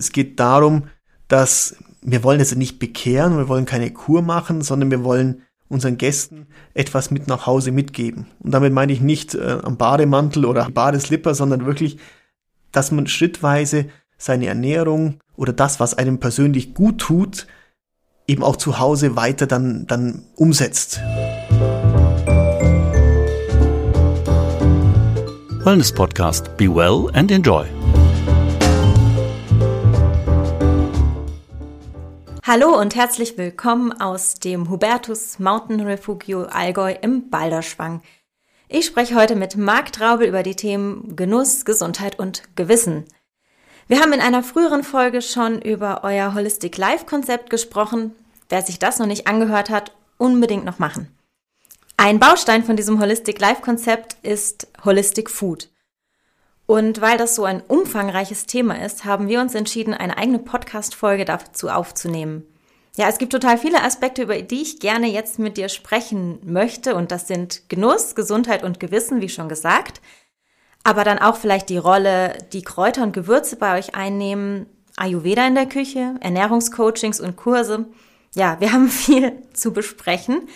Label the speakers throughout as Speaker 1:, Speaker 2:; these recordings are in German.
Speaker 1: Es geht darum, dass wir wollen jetzt nicht bekehren, wir wollen keine Kur machen, sondern wir wollen unseren Gästen etwas mit nach Hause mitgeben. Und damit meine ich nicht äh, am Bademantel oder Badeslipper, sondern wirklich, dass man schrittweise seine Ernährung oder das, was einem persönlich gut tut, eben auch zu Hause weiter dann, dann umsetzt.
Speaker 2: Wellness Podcast. Be well and enjoy.
Speaker 3: Hallo und herzlich willkommen aus dem Hubertus Mountain Refugio Allgäu im Balderschwang. Ich spreche heute mit Marc Traubel über die Themen Genuss, Gesundheit und Gewissen. Wir haben in einer früheren Folge schon über euer Holistic Life Konzept gesprochen. Wer sich das noch nicht angehört hat, unbedingt noch machen. Ein Baustein von diesem Holistic Life Konzept ist Holistic Food. Und weil das so ein umfangreiches Thema ist, haben wir uns entschieden, eine eigene Podcast-Folge dazu aufzunehmen. Ja, es gibt total viele Aspekte, über die ich gerne jetzt mit dir sprechen möchte. Und das sind Genuss, Gesundheit und Gewissen, wie schon gesagt. Aber dann auch vielleicht die Rolle, die Kräuter und Gewürze bei euch einnehmen, Ayurveda in der Küche, Ernährungscoachings und Kurse. Ja, wir haben viel zu besprechen.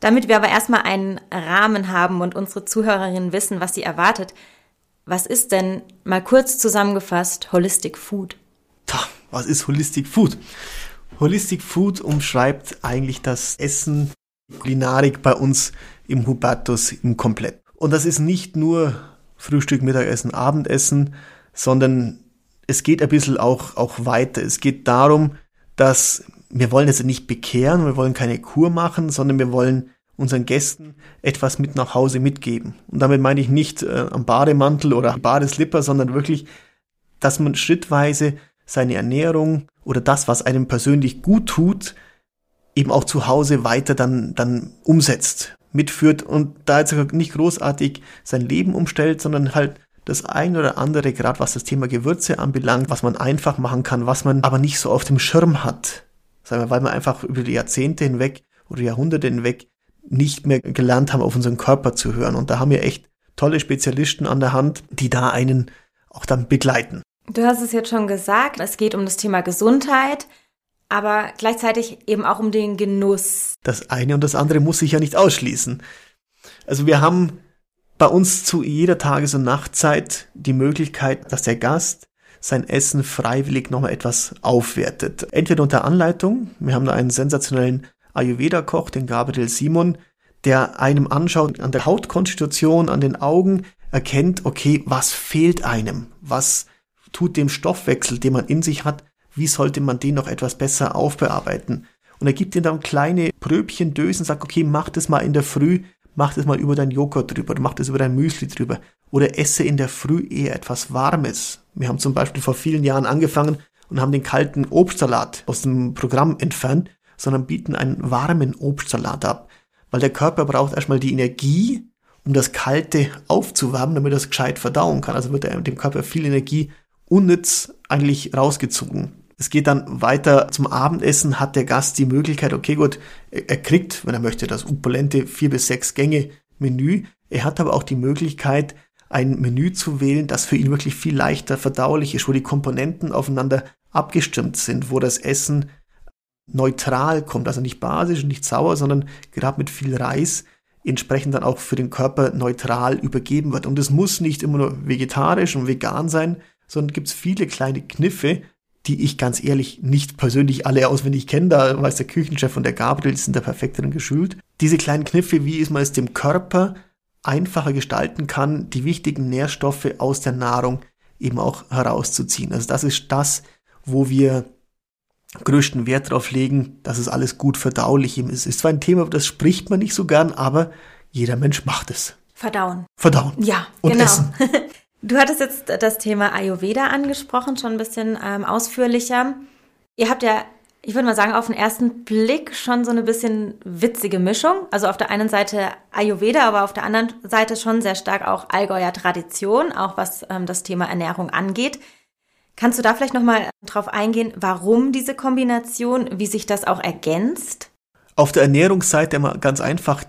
Speaker 3: Damit wir aber erstmal einen Rahmen haben und unsere Zuhörerinnen wissen, was sie erwartet, was ist denn mal kurz zusammengefasst Holistic Food?
Speaker 1: Tja, was ist Holistic Food? Holistic Food umschreibt eigentlich das Essen, Kulinarik bei uns im Hubertus im Komplett. Und das ist nicht nur Frühstück, Mittagessen, Abendessen, sondern es geht ein bisschen auch, auch weiter. Es geht darum, dass wir wollen jetzt nicht bekehren, wir wollen keine Kur machen, sondern wir wollen unseren Gästen etwas mit nach Hause mitgeben. Und damit meine ich nicht äh, am Bademantel oder Badeslipper, sondern wirklich, dass man schrittweise seine Ernährung oder das, was einem persönlich gut tut, eben auch zu Hause weiter dann, dann umsetzt, mitführt und da jetzt nicht großartig sein Leben umstellt, sondern halt das ein oder andere, gerade was das Thema Gewürze anbelangt, was man einfach machen kann, was man aber nicht so auf dem Schirm hat. Sagen wir, weil man einfach über die Jahrzehnte hinweg oder Jahrhunderte hinweg nicht mehr gelernt haben, auf unseren Körper zu hören. Und da haben wir echt tolle Spezialisten an der Hand, die da einen auch dann begleiten.
Speaker 3: Du hast es jetzt schon gesagt, es geht um das Thema Gesundheit, aber gleichzeitig eben auch um den Genuss.
Speaker 1: Das eine und das andere muss sich ja nicht ausschließen. Also wir haben bei uns zu jeder Tages- und Nachtzeit die Möglichkeit, dass der Gast sein Essen freiwillig nochmal etwas aufwertet. Entweder unter Anleitung, wir haben da einen sensationellen Ayurveda-Koch, den Gabriel Simon, der einem anschaut, an der Hautkonstitution, an den Augen, erkennt, okay, was fehlt einem? Was tut dem Stoffwechsel, den man in sich hat? Wie sollte man den noch etwas besser aufbearbeiten? Und er gibt ihm dann kleine Pröbchen, Dösen, sagt, okay, mach das mal in der Früh, mach das mal über dein Joghurt drüber, mach das über dein Müsli drüber. Oder esse in der Früh eher etwas Warmes. Wir haben zum Beispiel vor vielen Jahren angefangen und haben den kalten Obstsalat aus dem Programm entfernt sondern bieten einen warmen Obstsalat ab. Weil der Körper braucht erstmal die Energie, um das Kalte aufzuwärmen, damit es gescheit verdauen kann. Also wird dem Körper viel Energie unnütz eigentlich rausgezogen. Es geht dann weiter zum Abendessen, hat der Gast die Möglichkeit, okay gut, er kriegt, wenn er möchte, das opulente vier bis sechs Gänge Menü. Er hat aber auch die Möglichkeit, ein Menü zu wählen, das für ihn wirklich viel leichter verdaulich ist, wo die Komponenten aufeinander abgestimmt sind, wo das Essen neutral kommt, also nicht basisch und nicht sauer, sondern gerade mit viel Reis entsprechend dann auch für den Körper neutral übergeben wird. Und es muss nicht immer nur vegetarisch und vegan sein, sondern gibt es viele kleine Kniffe, die ich ganz ehrlich nicht persönlich alle auswendig kenne. Da weiß der Küchenchef und der Gabriel, die sind da perfekt drin geschult. Diese kleinen Kniffe, wie man es dem Körper einfacher gestalten kann, die wichtigen Nährstoffe aus der Nahrung eben auch herauszuziehen. Also das ist das, wo wir größten Wert darauf legen, dass es alles gut verdaulich ist. Ist zwar ein Thema, das spricht man nicht so gern, aber jeder Mensch macht es.
Speaker 3: Verdauen.
Speaker 1: Verdauen.
Speaker 3: Ja,
Speaker 1: und
Speaker 3: genau.
Speaker 1: Essen.
Speaker 3: Du hattest jetzt das Thema Ayurveda angesprochen, schon ein bisschen ähm, ausführlicher. Ihr habt ja, ich würde mal sagen, auf den ersten Blick schon so eine bisschen witzige Mischung. Also auf der einen Seite Ayurveda, aber auf der anderen Seite schon sehr stark auch Allgäuer Tradition, auch was ähm, das Thema Ernährung angeht. Kannst du da vielleicht nochmal drauf eingehen, warum diese Kombination, wie sich das auch ergänzt?
Speaker 1: Auf der Ernährungsseite immer ganz einfach,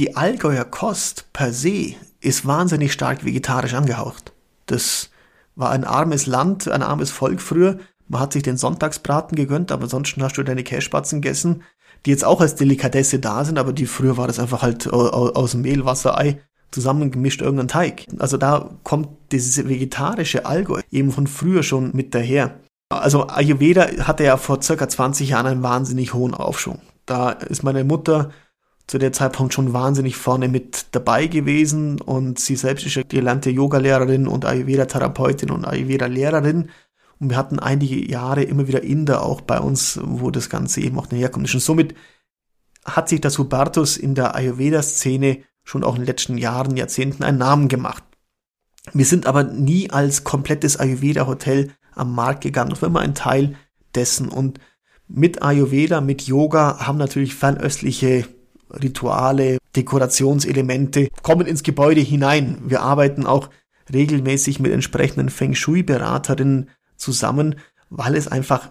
Speaker 1: die Allgäuer Kost per se ist wahnsinnig stark vegetarisch angehaucht. Das war ein armes Land, ein armes Volk früher. Man hat sich den Sonntagsbraten gegönnt, aber ansonsten hast du deine Kässpatzen gegessen, die jetzt auch als Delikatesse da sind, aber die früher war das einfach halt aus Mehl, Wasser, Ei zusammengemischt irgendein Teig. Also da kommt dieses vegetarische Allgäu eben von früher schon mit daher. Also Ayurveda hatte ja vor circa 20 Jahren einen wahnsinnig hohen Aufschwung. Da ist meine Mutter zu der Zeitpunkt schon wahnsinnig vorne mit dabei gewesen und sie selbst ist ja gelernte Yogalehrerin und Ayurveda-Therapeutin und Ayurveda-Lehrerin und wir hatten einige Jahre immer wieder Inder auch bei uns, wo das Ganze eben auch daherkommt. Und somit hat sich das Hubertus in der Ayurveda-Szene schon auch in den letzten Jahren, Jahrzehnten einen Namen gemacht. Wir sind aber nie als komplettes Ayurveda-Hotel am Markt gegangen. Das immer ein Teil dessen. Und mit Ayurveda, mit Yoga haben natürlich fernöstliche Rituale, Dekorationselemente kommen ins Gebäude hinein. Wir arbeiten auch regelmäßig mit entsprechenden Feng Shui-Beraterinnen zusammen, weil es einfach,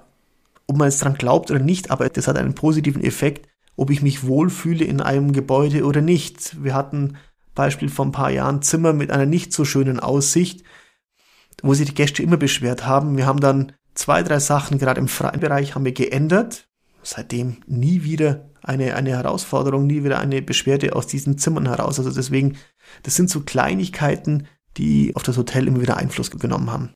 Speaker 1: ob man es dran glaubt oder nicht, aber das hat einen positiven Effekt, ob ich mich wohlfühle in einem Gebäude oder nicht. Wir hatten Beispiel vor ein paar Jahren Zimmer mit einer nicht so schönen Aussicht, wo sich die Gäste immer beschwert haben. Wir haben dann zwei, drei Sachen gerade im freien Bereich haben wir geändert. Seitdem nie wieder eine, eine Herausforderung, nie wieder eine Beschwerde aus diesen Zimmern heraus. Also deswegen, das sind so Kleinigkeiten, die auf das Hotel immer wieder Einfluss genommen haben.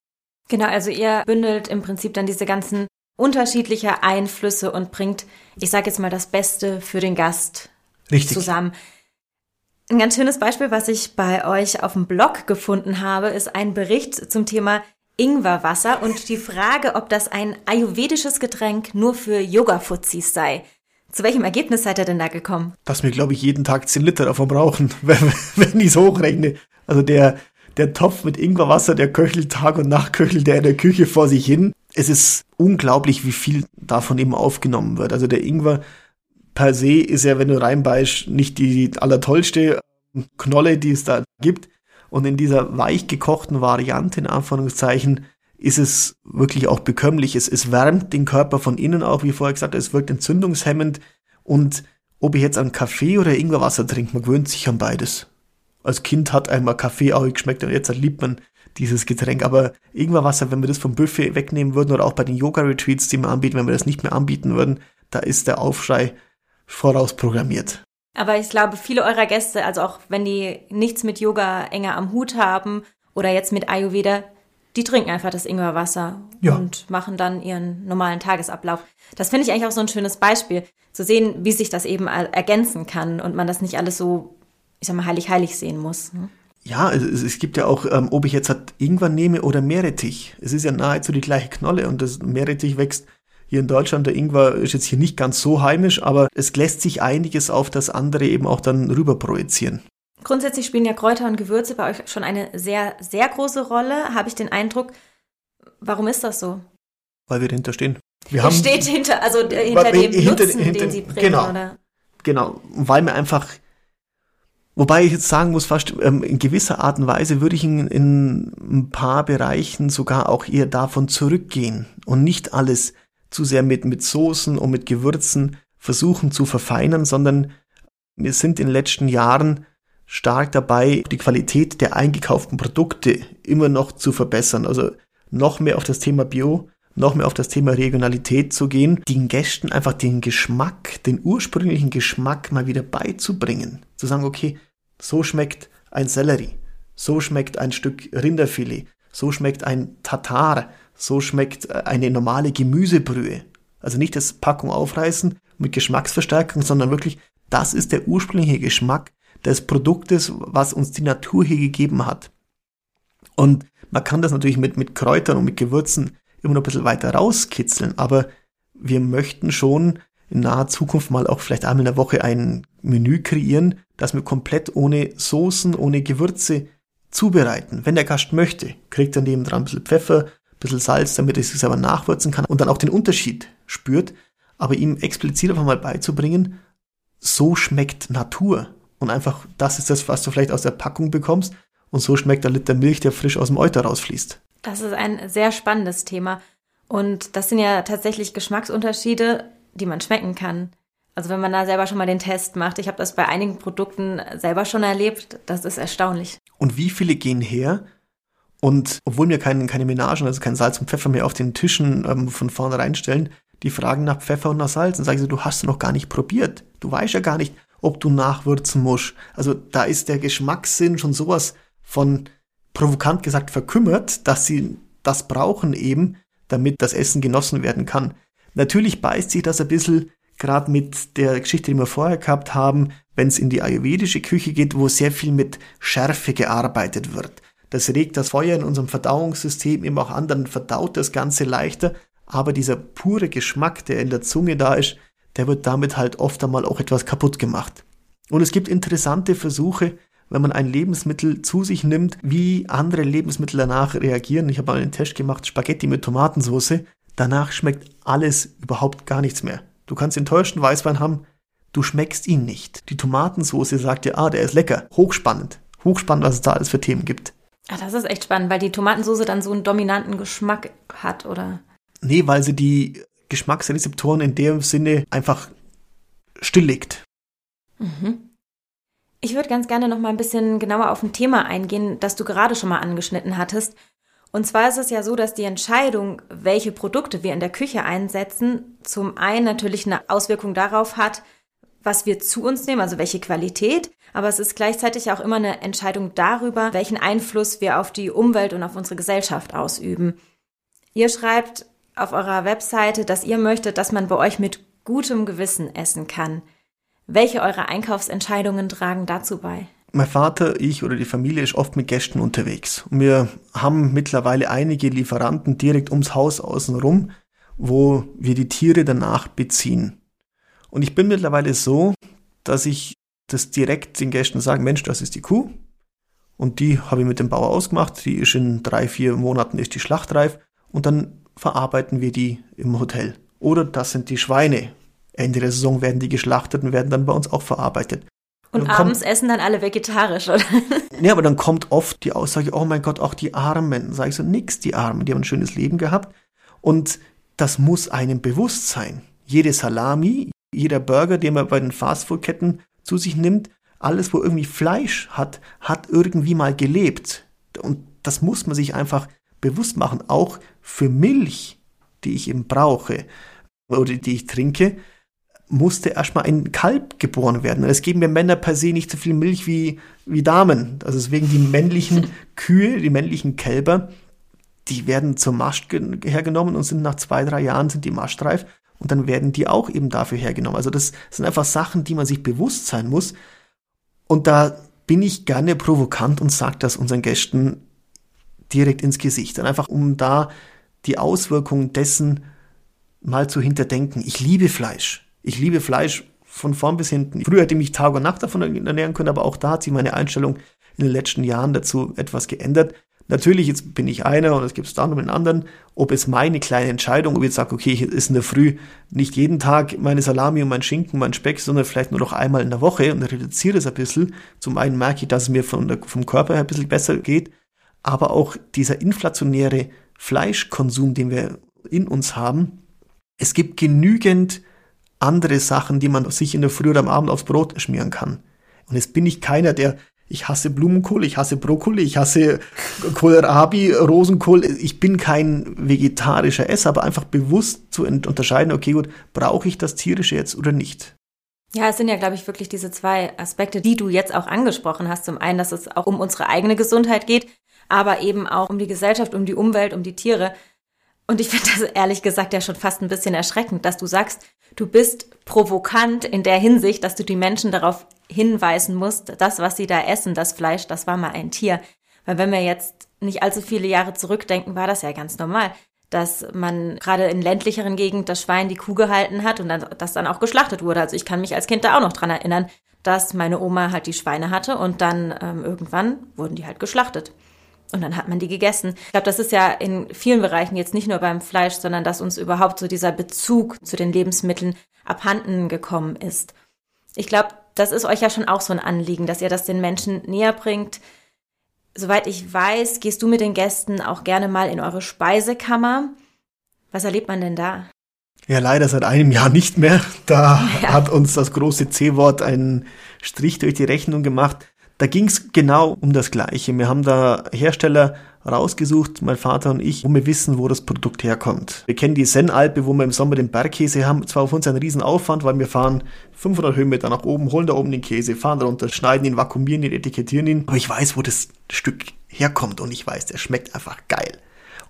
Speaker 3: Genau, also ihr bündelt im Prinzip dann diese ganzen unterschiedliche Einflüsse und bringt, ich sage jetzt mal, das Beste für den Gast Richtig. zusammen. Ein ganz schönes Beispiel, was ich bei euch auf dem Blog gefunden habe, ist ein Bericht zum Thema Ingwerwasser und die Frage, ob das ein ayurvedisches Getränk nur für Yoga-Fuzis sei. Zu welchem Ergebnis seid ihr denn da gekommen?
Speaker 1: Dass wir, glaube ich, jeden Tag 10 Liter davon brauchen, wenn, wenn ich es hochrechne. Also der, der Topf mit Ingwerwasser, der köchelt Tag und Nacht, köchelt der in der Küche vor sich hin. Es ist unglaublich, wie viel davon eben aufgenommen wird. Also der Ingwer per se ist ja, wenn du reinbeißt, nicht die allertollste Knolle, die es da gibt. Und in dieser weich gekochten Variante, in Anführungszeichen, ist es wirklich auch bekömmlich. Es, es wärmt den Körper von innen auch, wie vorher gesagt, es wirkt entzündungshemmend. Und ob ich jetzt einen Kaffee oder Ingwerwasser trinke, man gewöhnt sich an beides als Kind hat einmal Kaffee auch geschmeckt und jetzt liebt man dieses Getränk. Aber Ingwerwasser, wenn wir das vom Buffet wegnehmen würden oder auch bei den Yoga-Retreats, die wir anbieten, wenn wir das nicht mehr anbieten würden, da ist der Aufschrei vorausprogrammiert.
Speaker 3: Aber ich glaube, viele eurer Gäste, also auch wenn die nichts mit Yoga enger am Hut haben oder jetzt mit Ayurveda, die trinken einfach das Ingwerwasser ja. und machen dann ihren normalen Tagesablauf. Das finde ich eigentlich auch so ein schönes Beispiel, zu sehen, wie sich das eben ergänzen kann und man das nicht alles so ich sag mal, heilig-heilig sehen muss. Ne?
Speaker 1: Ja, es, es, gibt ja auch, ähm, ob ich jetzt halt Ingwer nehme oder Meerrettich. Es ist ja nahezu die gleiche Knolle und das Meerrettich wächst hier in Deutschland. Der Ingwer ist jetzt hier nicht ganz so heimisch, aber es lässt sich einiges auf das andere eben auch dann rüber projizieren.
Speaker 3: Grundsätzlich spielen ja Kräuter und Gewürze bei euch schon eine sehr, sehr große Rolle, habe ich den Eindruck. Warum ist das so?
Speaker 1: Weil wir dahinter stehen.
Speaker 3: Wir haben, steht hinter, also hinter dem hinter, Nutzen, hinter, den sie bringen,
Speaker 1: genau,
Speaker 3: oder?
Speaker 1: Genau, weil wir einfach Wobei ich jetzt sagen muss, fast ähm, in gewisser Art und Weise würde ich in, in ein paar Bereichen sogar auch eher davon zurückgehen und nicht alles zu sehr mit, mit Soßen und mit Gewürzen versuchen zu verfeinern, sondern wir sind in den letzten Jahren stark dabei, die Qualität der eingekauften Produkte immer noch zu verbessern. Also noch mehr auf das Thema Bio, noch mehr auf das Thema Regionalität zu gehen, den Gästen einfach den Geschmack, den ursprünglichen Geschmack mal wieder beizubringen. Zu sagen, okay, so schmeckt ein Sellerie, so schmeckt ein Stück Rinderfilet, so schmeckt ein Tatar, so schmeckt äh, eine normale Gemüsebrühe. Also nicht das Packung aufreißen mit Geschmacksverstärkung, sondern wirklich, das ist der ursprüngliche Geschmack des Produktes, was uns die Natur hier gegeben hat. Und man kann das natürlich mit, mit Kräutern und mit Gewürzen immer noch ein bisschen weiter rauskitzeln, aber wir möchten schon in naher Zukunft mal auch vielleicht einmal in der Woche ein Menü kreieren, das wir komplett ohne Soßen, ohne Gewürze zubereiten. Wenn der Gast möchte, kriegt er neben dran ein bisschen Pfeffer, ein bisschen Salz, damit er sich selber nachwürzen kann und dann auch den Unterschied spürt, aber ihm explizit einfach mal beizubringen, so schmeckt Natur. Und einfach, das ist das, was du vielleicht aus der Packung bekommst. Und so schmeckt der Liter Milch, der frisch aus dem Euter rausfließt.
Speaker 3: Das ist ein sehr spannendes Thema. Und das sind ja tatsächlich Geschmacksunterschiede, die man schmecken kann. Also wenn man da selber schon mal den Test macht, ich habe das bei einigen Produkten selber schon erlebt, das ist erstaunlich.
Speaker 1: Und wie viele gehen her Und obwohl wir kein, keine Menagen, also kein Salz und Pfeffer mehr auf den Tischen ähm, von vornherein stellen, die fragen nach Pfeffer und nach Salz und sagen so, du hast noch gar nicht probiert. Du weißt ja gar nicht, ob du nachwürzen musst. Also da ist der Geschmackssinn schon sowas von provokant gesagt verkümmert, dass sie das brauchen eben, damit das Essen genossen werden kann. Natürlich beißt sich das ein bisschen gerade mit der Geschichte, die wir vorher gehabt haben, wenn es in die ayurvedische Küche geht, wo sehr viel mit Schärfe gearbeitet wird. Das regt das Feuer in unserem Verdauungssystem eben auch an, dann verdaut das Ganze leichter, aber dieser pure Geschmack, der in der Zunge da ist, der wird damit halt oft einmal auch etwas kaputt gemacht. Und es gibt interessante Versuche, wenn man ein Lebensmittel zu sich nimmt, wie andere Lebensmittel danach reagieren. Ich habe mal einen Test gemacht, Spaghetti mit Tomatensauce. Danach schmeckt alles überhaupt gar nichts mehr. Du kannst enttäuschten Weißwein haben, du schmeckst ihn nicht. Die Tomatensauce sagt dir, ah, der ist lecker. Hochspannend. Hochspannend, was es da alles für Themen gibt.
Speaker 3: Ach, das ist echt spannend, weil die Tomatensauce dann so einen dominanten Geschmack hat, oder?
Speaker 1: Nee, weil sie die Geschmacksrezeptoren in dem Sinne einfach stilllegt.
Speaker 3: Mhm. Ich würde ganz gerne noch mal ein bisschen genauer auf ein Thema eingehen, das du gerade schon mal angeschnitten hattest. Und zwar ist es ja so, dass die Entscheidung, welche Produkte wir in der Küche einsetzen, zum einen natürlich eine Auswirkung darauf hat, was wir zu uns nehmen, also welche Qualität, aber es ist gleichzeitig auch immer eine Entscheidung darüber, welchen Einfluss wir auf die Umwelt und auf unsere Gesellschaft ausüben. Ihr schreibt auf eurer Webseite, dass ihr möchtet, dass man bei euch mit gutem Gewissen essen kann. Welche eurer Einkaufsentscheidungen tragen dazu bei?
Speaker 1: Mein Vater, ich oder die Familie ist oft mit Gästen unterwegs. Und wir haben mittlerweile einige Lieferanten direkt ums Haus außenrum, wo wir die Tiere danach beziehen. Und ich bin mittlerweile so, dass ich das direkt den Gästen sage, Mensch, das ist die Kuh. Und die habe ich mit dem Bauer ausgemacht. Die ist in drei, vier Monaten ist die schlachtreif. Und dann verarbeiten wir die im Hotel. Oder das sind die Schweine. Ende der Saison werden die geschlachtet und werden dann bei uns auch verarbeitet.
Speaker 3: Und, und abends kommt, essen dann alle vegetarisch, oder?
Speaker 1: Ja, aber dann kommt oft die Aussage, oh mein Gott, auch die Armen. Sag ich so, nix, die Armen, die haben ein schönes Leben gehabt. Und das muss einem bewusst sein. Jede Salami, jeder Burger, den man bei den Fastfood-Ketten zu sich nimmt, alles, wo irgendwie Fleisch hat, hat irgendwie mal gelebt. Und das muss man sich einfach bewusst machen. Auch für Milch, die ich eben brauche oder die ich trinke, musste erstmal ein Kalb geboren werden. Es geben mir Männer per se nicht so viel Milch wie, wie Damen. Also deswegen die männlichen Kühe, die männlichen Kälber, die werden zur Mast hergenommen und sind nach zwei, drei Jahren sind die mastreif und dann werden die auch eben dafür hergenommen. Also das sind einfach Sachen, die man sich bewusst sein muss. Und da bin ich gerne provokant und sage das unseren Gästen direkt ins Gesicht. Und einfach um da die Auswirkungen dessen mal zu hinterdenken. Ich liebe Fleisch. Ich liebe Fleisch von vorn bis hinten. Früher hätte ich mich Tag und Nacht davon ernähren können, aber auch da hat sich meine Einstellung in den letzten Jahren dazu etwas geändert. Natürlich, jetzt bin ich einer und es gibt es da noch einen anderen. Ob es meine kleine Entscheidung, ob ich jetzt sage, okay, ich ist in der Früh nicht jeden Tag meine Salami und mein Schinken, mein Speck, sondern vielleicht nur noch einmal in der Woche und reduziere es ein bisschen. Zum einen merke ich, dass es mir von der, vom Körper her ein bisschen besser geht, aber auch dieser inflationäre Fleischkonsum, den wir in uns haben. Es gibt genügend andere Sachen, die man sich in der Früh oder am Abend aufs Brot schmieren kann. Und jetzt bin ich keiner, der ich hasse Blumenkohl, ich hasse Brokkoli, ich hasse Kohlrabi, Rosenkohl. Ich bin kein vegetarischer Esser, aber einfach bewusst zu unterscheiden, okay, gut, brauche ich das tierische jetzt oder nicht?
Speaker 3: Ja, es sind ja, glaube ich, wirklich diese zwei Aspekte, die du jetzt auch angesprochen hast. Zum einen, dass es auch um unsere eigene Gesundheit geht, aber eben auch um die Gesellschaft, um die Umwelt, um die Tiere. Und ich finde das ehrlich gesagt ja schon fast ein bisschen erschreckend, dass du sagst, du bist provokant in der Hinsicht, dass du die Menschen darauf hinweisen musst, das, was sie da essen, das Fleisch, das war mal ein Tier. Weil wenn wir jetzt nicht allzu viele Jahre zurückdenken, war das ja ganz normal, dass man gerade in ländlicheren Gegenden das Schwein die Kuh gehalten hat und dann, das dann auch geschlachtet wurde. Also ich kann mich als Kind da auch noch dran erinnern, dass meine Oma halt die Schweine hatte und dann ähm, irgendwann wurden die halt geschlachtet. Und dann hat man die gegessen. Ich glaube, das ist ja in vielen Bereichen jetzt nicht nur beim Fleisch, sondern dass uns überhaupt so dieser Bezug zu den Lebensmitteln abhanden gekommen ist. Ich glaube, das ist euch ja schon auch so ein Anliegen, dass ihr das den Menschen näher bringt. Soweit ich weiß, gehst du mit den Gästen auch gerne mal in eure Speisekammer. Was erlebt man denn da?
Speaker 1: Ja, leider seit einem Jahr nicht mehr. Da ja. hat uns das große C-Wort einen Strich durch die Rechnung gemacht. Da ging es genau um das Gleiche. Wir haben da Hersteller rausgesucht, mein Vater und ich, wo wir wissen, wo das Produkt herkommt. Wir kennen die Sennalpe, wo wir im Sommer den Bergkäse haben. Zwar auf uns ein Riesenaufwand, weil wir fahren 500 Höhenmeter nach oben, holen da oben den Käse, fahren runter, schneiden ihn, vakuumieren ihn, etikettieren ihn. Aber ich weiß, wo das Stück herkommt und ich weiß, der schmeckt einfach geil.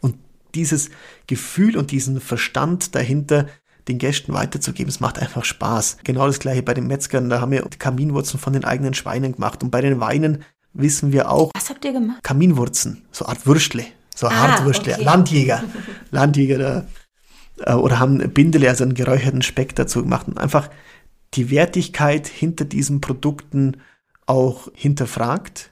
Speaker 1: Und dieses Gefühl und diesen Verstand dahinter, den Gästen weiterzugeben. Es macht einfach Spaß. Genau das gleiche bei den Metzgern. Da haben wir Kaminwurzeln von den eigenen Schweinen gemacht. Und bei den Weinen wissen wir auch.
Speaker 3: Was habt ihr gemacht?
Speaker 1: Kaminwurzen, so Art Würstle, so ah, Hartwürstle, okay. Landjäger, Landjäger da, äh, oder haben Bindele, also einen geräucherten Speck dazu gemacht und einfach die Wertigkeit hinter diesen Produkten auch hinterfragt.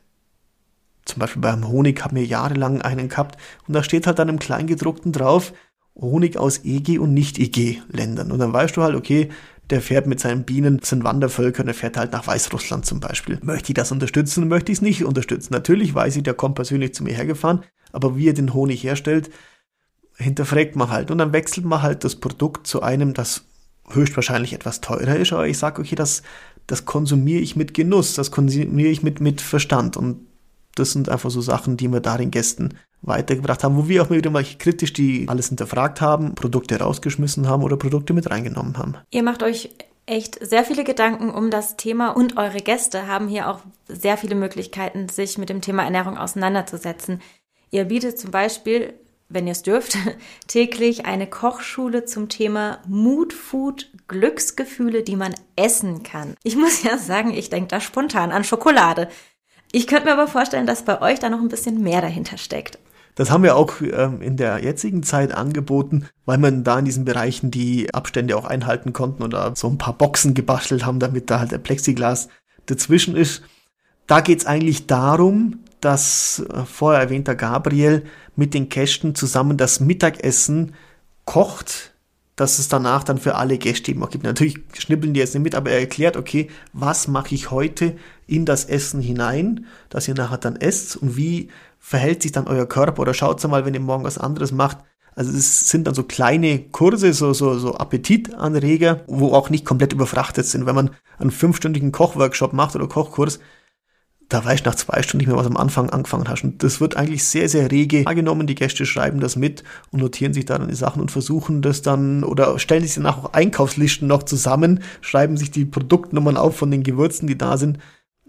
Speaker 1: Zum Beispiel beim Honig haben wir jahrelang einen gehabt und da steht halt dann im Kleingedruckten drauf, Honig aus EG und Nicht-EG-Ländern. Und dann weißt du halt, okay, der fährt mit seinen Bienen, sind Wandervölker und er fährt halt nach Weißrussland zum Beispiel. Möchte ich das unterstützen, möchte ich es nicht unterstützen. Natürlich weiß ich, der kommt persönlich zu mir hergefahren, aber wie er den Honig herstellt, hinterfragt man halt. Und dann wechselt man halt das Produkt zu einem, das höchstwahrscheinlich etwas teurer ist, aber ich sage, okay, das, das konsumiere ich mit Genuss, das konsumiere ich mit, mit Verstand. Und das sind einfach so Sachen, die wir da den Gästen weitergebracht haben, wo wir auch wieder mal kritisch die alles hinterfragt haben, Produkte rausgeschmissen haben oder Produkte mit reingenommen haben.
Speaker 3: Ihr macht euch echt sehr viele Gedanken um das Thema und eure Gäste haben hier auch sehr viele Möglichkeiten, sich mit dem Thema Ernährung auseinanderzusetzen. Ihr bietet zum Beispiel, wenn ihr es dürft, täglich eine Kochschule zum Thema Mood Food, Glücksgefühle, die man essen kann. Ich muss ja sagen, ich denke da spontan an Schokolade. Ich könnte mir aber vorstellen, dass bei euch da noch ein bisschen mehr dahinter steckt.
Speaker 1: Das haben wir auch ähm, in der jetzigen Zeit angeboten, weil man da in diesen Bereichen die Abstände auch einhalten konnten oder so ein paar Boxen gebastelt haben, damit da halt der Plexiglas dazwischen ist. Da geht's eigentlich darum, dass äh, vorher erwähnter Gabriel mit den Kästen zusammen das Mittagessen kocht, dass es danach dann für alle Gäste eben auch gibt. Natürlich schnippeln die jetzt nicht mit, aber er erklärt, okay, was mache ich heute in das Essen hinein, dass ihr nachher dann esst und wie verhält sich dann euer Körper oder schaut mal, wenn ihr morgen was anderes macht. Also es sind dann so kleine Kurse, so, so, so Appetitanreger, wo auch nicht komplett überfrachtet sind. Wenn man einen fünfstündigen Kochworkshop macht oder Kochkurs, da weißt du nach zwei Stunden nicht mehr, was am Anfang angefangen hast. Und das wird eigentlich sehr, sehr rege wahrgenommen. Die Gäste schreiben das mit und notieren sich dann die Sachen und versuchen das dann oder stellen sich danach auch Einkaufslisten noch zusammen, schreiben sich die Produktnummern auf von den Gewürzen, die da sind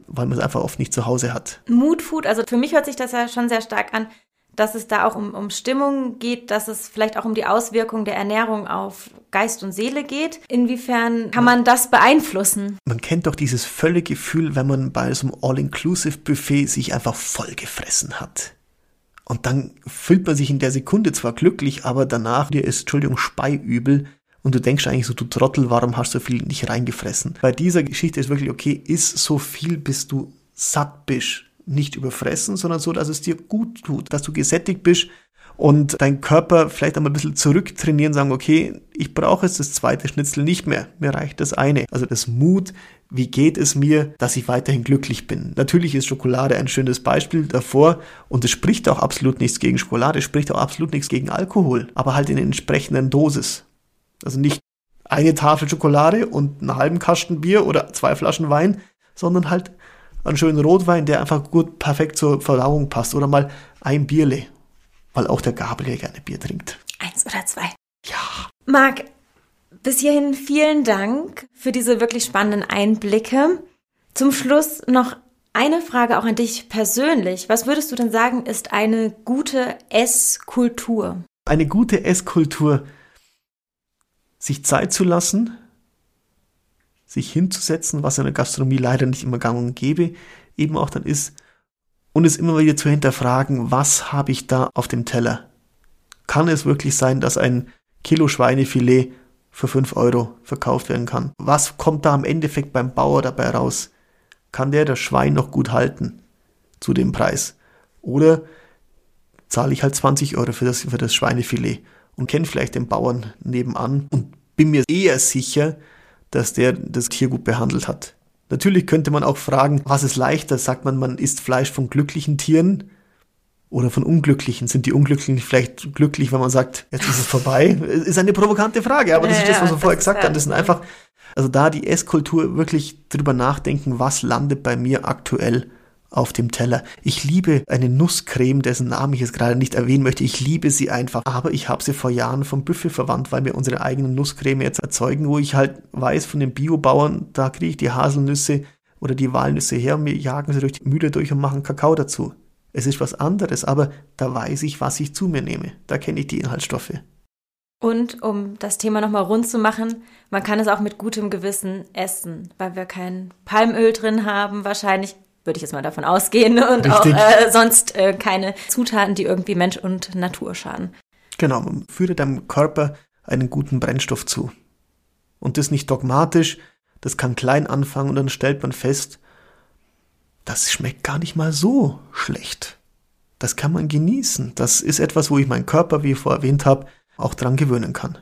Speaker 1: weil man es einfach oft nicht zu Hause hat.
Speaker 3: Mood Food, also für mich hört sich das ja schon sehr stark an, dass es da auch um, um Stimmung geht, dass es vielleicht auch um die Auswirkung der Ernährung auf Geist und Seele geht. Inwiefern kann man das beeinflussen?
Speaker 1: Man kennt doch dieses völlige Gefühl, wenn man bei so einem All-Inclusive-Buffet sich einfach vollgefressen hat. Und dann fühlt man sich in der Sekunde zwar glücklich, aber danach dir ist, Entschuldigung, speiübel, und du denkst eigentlich so, du Trottel, warum hast du so viel nicht reingefressen? Bei dieser Geschichte ist wirklich, okay, isst so viel, bis du satt bist. Nicht überfressen, sondern so, dass es dir gut tut, dass du gesättigt bist und dein Körper vielleicht einmal ein bisschen zurücktrainieren, sagen, okay, ich brauche jetzt das zweite Schnitzel nicht mehr, mir reicht das eine. Also das Mut, wie geht es mir, dass ich weiterhin glücklich bin. Natürlich ist Schokolade ein schönes Beispiel davor und es spricht auch absolut nichts gegen Schokolade, es spricht auch absolut nichts gegen Alkohol, aber halt in entsprechenden Dosis. Also nicht eine Tafel Schokolade und einen halben Kasten Bier oder zwei Flaschen Wein, sondern halt einen schönen Rotwein, der einfach gut perfekt zur Verdauung passt. Oder mal ein Bierle, weil auch der Gabriel gerne Bier trinkt.
Speaker 3: Eins oder zwei.
Speaker 1: Ja.
Speaker 3: Marc, bis hierhin vielen Dank für diese wirklich spannenden Einblicke. Zum Schluss noch eine Frage auch an dich persönlich. Was würdest du denn sagen, ist eine gute Esskultur?
Speaker 1: Eine gute Esskultur sich Zeit zu lassen, sich hinzusetzen, was in der Gastronomie leider nicht immer gang und gäbe, eben auch dann ist, und es immer wieder zu hinterfragen, was habe ich da auf dem Teller? Kann es wirklich sein, dass ein Kilo Schweinefilet für 5 Euro verkauft werden kann? Was kommt da am Endeffekt beim Bauer dabei raus? Kann der das Schwein noch gut halten zu dem Preis? Oder zahle ich halt 20 Euro für das, für das Schweinefilet? Und kenne vielleicht den Bauern nebenan und bin mir eher sicher, dass der das Tier gut behandelt hat. Natürlich könnte man auch fragen, was ist leichter? Sagt man, man isst Fleisch von glücklichen Tieren oder von unglücklichen? Sind die Unglücklichen vielleicht glücklich, wenn man sagt, jetzt ist es vorbei? Ist eine provokante Frage, aber das ja, ist das, was wir vorher gesagt haben. Das sind einfach, also da die Esskultur wirklich drüber nachdenken, was landet bei mir aktuell auf dem Teller. Ich liebe eine Nusscreme, dessen Namen ich jetzt gerade nicht erwähnen möchte. Ich liebe sie einfach. Aber ich habe sie vor Jahren vom Büffel verwandt, weil wir unsere eigene Nusscreme jetzt erzeugen, wo ich halt weiß von den Biobauern, da kriege ich die Haselnüsse oder die Walnüsse her und wir jagen sie durch die Mühle durch und machen Kakao dazu. Es ist was anderes, aber da weiß ich, was ich zu mir nehme. Da kenne ich die Inhaltsstoffe.
Speaker 3: Und um das Thema nochmal rund zu machen, man kann es auch mit gutem Gewissen essen, weil wir kein Palmöl drin haben, wahrscheinlich würde ich jetzt mal davon ausgehen und Richtig. auch äh, sonst äh, keine Zutaten, die irgendwie Mensch und Natur schaden.
Speaker 1: Genau, man führe deinem Körper einen guten Brennstoff zu. Und das nicht dogmatisch, das kann klein anfangen und dann stellt man fest, das schmeckt gar nicht mal so schlecht. Das kann man genießen. Das ist etwas, wo ich meinen Körper, wie ich vorher erwähnt habe, auch dran gewöhnen kann.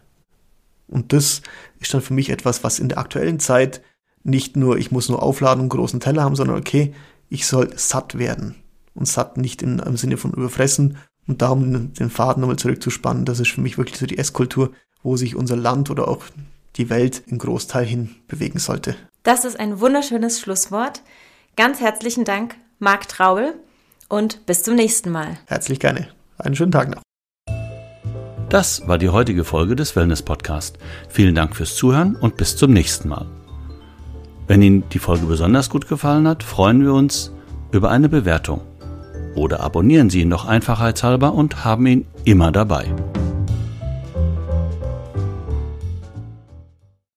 Speaker 1: Und das ist dann für mich etwas, was in der aktuellen Zeit nicht nur, ich muss nur aufladen und großen Teller haben, sondern okay, ich soll satt werden. Und satt nicht in, im Sinne von überfressen. Und darum den Faden nochmal zurückzuspannen, das ist für mich wirklich so die Esskultur, wo sich unser Land oder auch die Welt im Großteil hin bewegen sollte.
Speaker 3: Das ist ein wunderschönes Schlusswort. Ganz herzlichen Dank, Marc Traubel, und bis zum nächsten Mal.
Speaker 1: Herzlich gerne. Einen schönen Tag noch.
Speaker 2: Das war die heutige Folge des Wellness Podcast. Vielen Dank fürs Zuhören und bis zum nächsten Mal. Wenn Ihnen die Folge besonders gut gefallen hat, freuen wir uns über eine Bewertung. Oder abonnieren Sie ihn doch einfachheitshalber und haben ihn immer dabei.